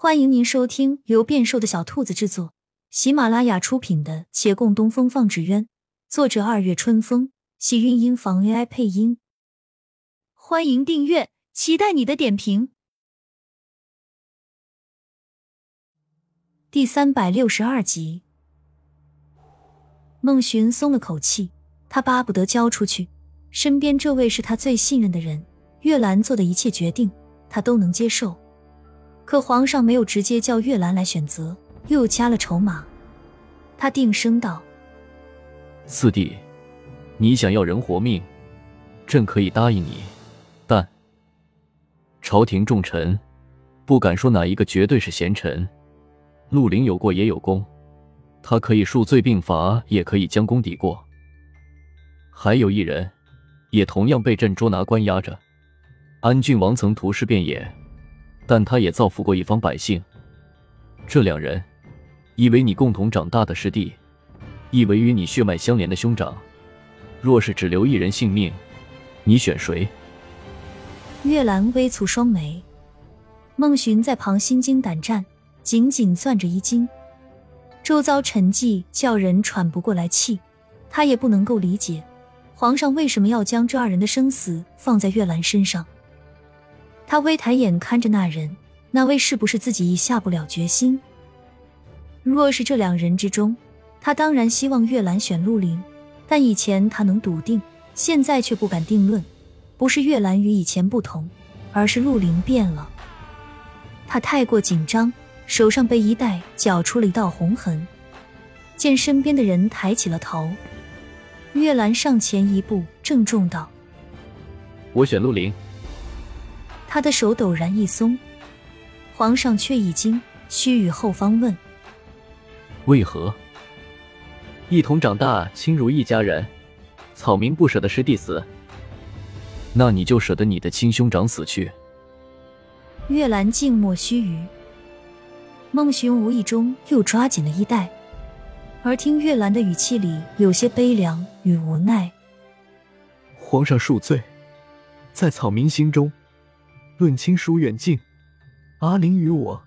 欢迎您收听由变瘦的小兔子制作、喜马拉雅出品的《且共东风放纸鸢》，作者二月春风，喜韵音房 AI 配音。欢迎订阅，期待你的点评。第三百六十二集，孟寻松了口气，他巴不得交出去，身边这位是他最信任的人，月兰做的一切决定，他都能接受。可皇上没有直接叫月兰来选择，又加了筹码。他定声道：“四弟，你想要人活命，朕可以答应你，但朝廷重臣不敢说哪一个绝对是贤臣。陆林有过也有功，他可以数罪并罚，也可以将功抵过。还有一人，也同样被朕捉拿关押着。安郡王曾屠尸遍野。”但他也造福过一方百姓。这两人，一为你共同长大的师弟，一为与你血脉相连的兄长。若是只留一人性命，你选谁？月兰微蹙双眉，孟寻在旁心惊胆战，紧紧攥着衣襟，周遭沉寂，叫人喘不过来气。他也不能够理解，皇上为什么要将这二人的生死放在月兰身上。他微抬眼看着那人，那位是不是自己已下不了决心？若是这两人之中，他当然希望月兰选陆林，但以前他能笃定，现在却不敢定论。不是月兰与以前不同，而是陆林变了。他太过紧张，手上被衣带绞出了一道红痕。见身边的人抬起了头，月兰上前一步，郑重道：“我选陆林。”他的手陡然一松，皇上却已经须臾后方问：“为何？一同长大，亲如一家人，草民不舍得师弟死，那你就舍得你的亲兄长死去？”月兰静默须臾，孟寻无意中又抓紧了衣带，而听月兰的语气里有些悲凉与无奈。皇上恕罪，在草民心中。论亲疏远近，阿玲与我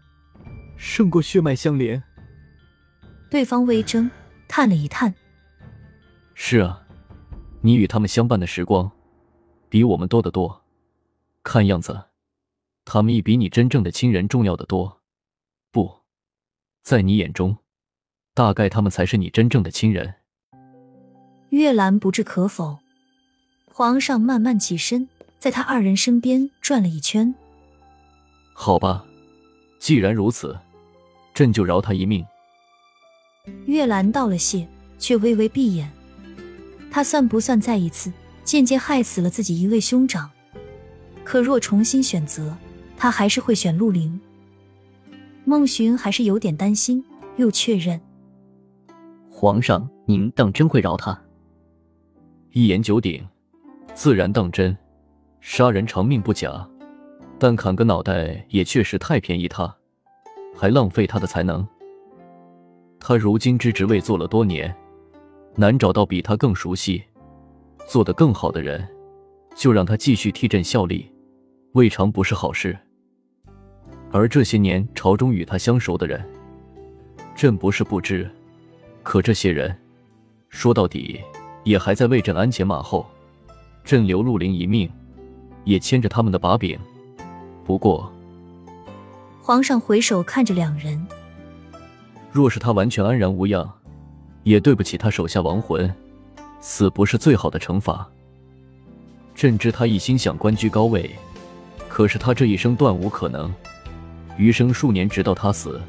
胜过血脉相连。对方微怔，叹了一叹：“是啊，你与他们相伴的时光比我们多得多。看样子，他们亦比你真正的亲人重要的多。不在你眼中，大概他们才是你真正的亲人。”月兰不置可否。皇上慢慢起身。在他二人身边转了一圈。好吧，既然如此，朕就饶他一命。月兰道了谢，却微微闭眼。他算不算再一次间接害死了自己一位兄长？可若重新选择，他还是会选陆凌。孟寻还是有点担心，又确认：皇上，您当真会饶他？一言九鼎，自然当真。杀人偿命不假，但砍个脑袋也确实太便宜他，还浪费他的才能。他如今之职位做了多年，难找到比他更熟悉、做得更好的人，就让他继续替朕效力，未尝不是好事。而这些年朝中与他相熟的人，朕不是不知，可这些人说到底也还在为朕鞍前马后，朕留陆林一命。也牵着他们的把柄，不过，皇上回首看着两人，若是他完全安然无恙，也对不起他手下亡魂，死不是最好的惩罚。朕知他一心想官居高位，可是他这一生断无可能，余生数年直到他死，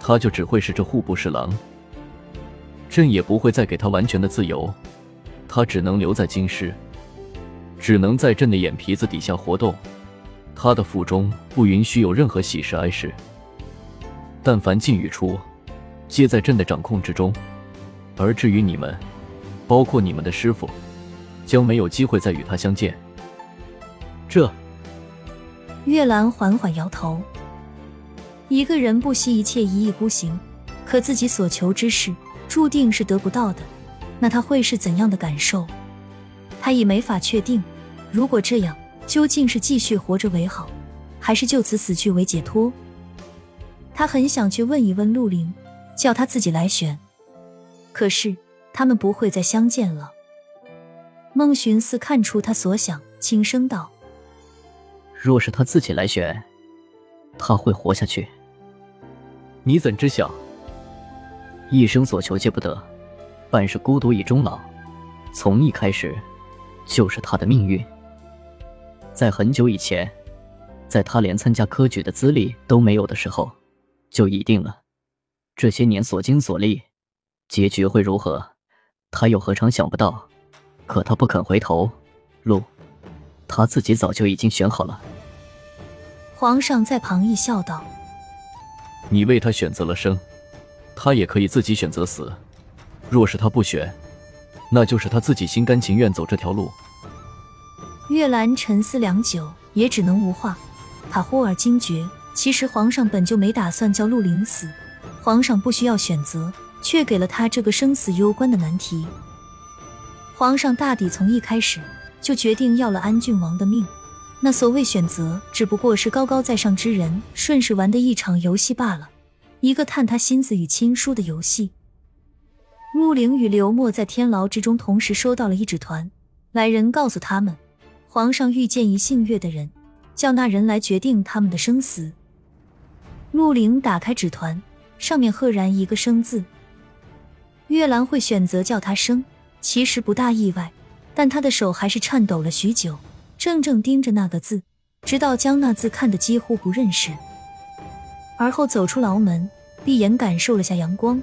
他就只会是这户部侍郎。朕也不会再给他完全的自由，他只能留在京师。只能在朕的眼皮子底下活动，他的腹中不允许有任何喜事哀事。但凡进与出，皆在朕的掌控之中。而至于你们，包括你们的师傅，将没有机会再与他相见。这，月兰缓缓摇头。一个人不惜一切一意孤行，可自己所求之事注定是得不到的，那他会是怎样的感受？他已没法确定，如果这样，究竟是继续活着为好，还是就此死去为解脱？他很想去问一问陆凌，叫他自己来选。可是他们不会再相见了。孟寻似看出他所想，轻声道：“若是他自己来选，他会活下去。你怎知晓？一生所求皆不得，半是孤独以终老，从一开始就是他的命运。在很久以前，在他连参加科举的资历都没有的时候，就已定了。这些年所经所历，结局会如何，他又何尝想不到？”可他不肯回头，路，他自己早就已经选好了。皇上在旁一笑道：“你为他选择了生，他也可以自己选择死。若是他不选，那就是他自己心甘情愿走这条路。”月兰沉思良久，也只能无话。他忽而惊觉，其实皇上本就没打算叫陆凌死，皇上不需要选择，却给了他这个生死攸关的难题。皇上大抵从一开始就决定要了安郡王的命，那所谓选择，只不过是高高在上之人顺势玩的一场游戏罢了，一个探他心思与亲疏的游戏。陆凌与刘默在天牢之中同时收到了一纸团，来人告诉他们，皇上遇见一姓岳的人，叫那人来决定他们的生死。陆凌打开纸团，上面赫然一个生字，月兰会选择叫他生。其实不大意外，但他的手还是颤抖了许久，怔怔盯着那个字，直到将那字看得几乎不认识。而后走出牢门，闭眼感受了下阳光，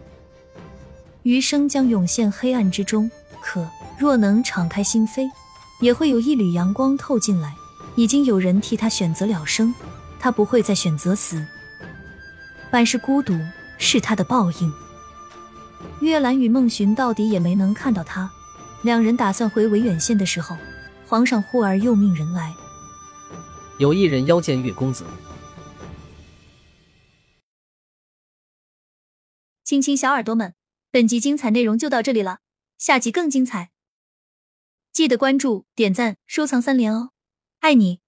余生将涌现黑暗之中。可若能敞开心扉，也会有一缕阳光透进来。已经有人替他选择了生，他不会再选择死。半是孤独，是他的报应。月兰与孟寻到底也没能看到他，两人打算回维远县的时候，皇上忽而又命人来，有一人邀见月公子。亲亲小耳朵们，本集精彩内容就到这里了，下集更精彩，记得关注、点赞、收藏三连哦，爱你！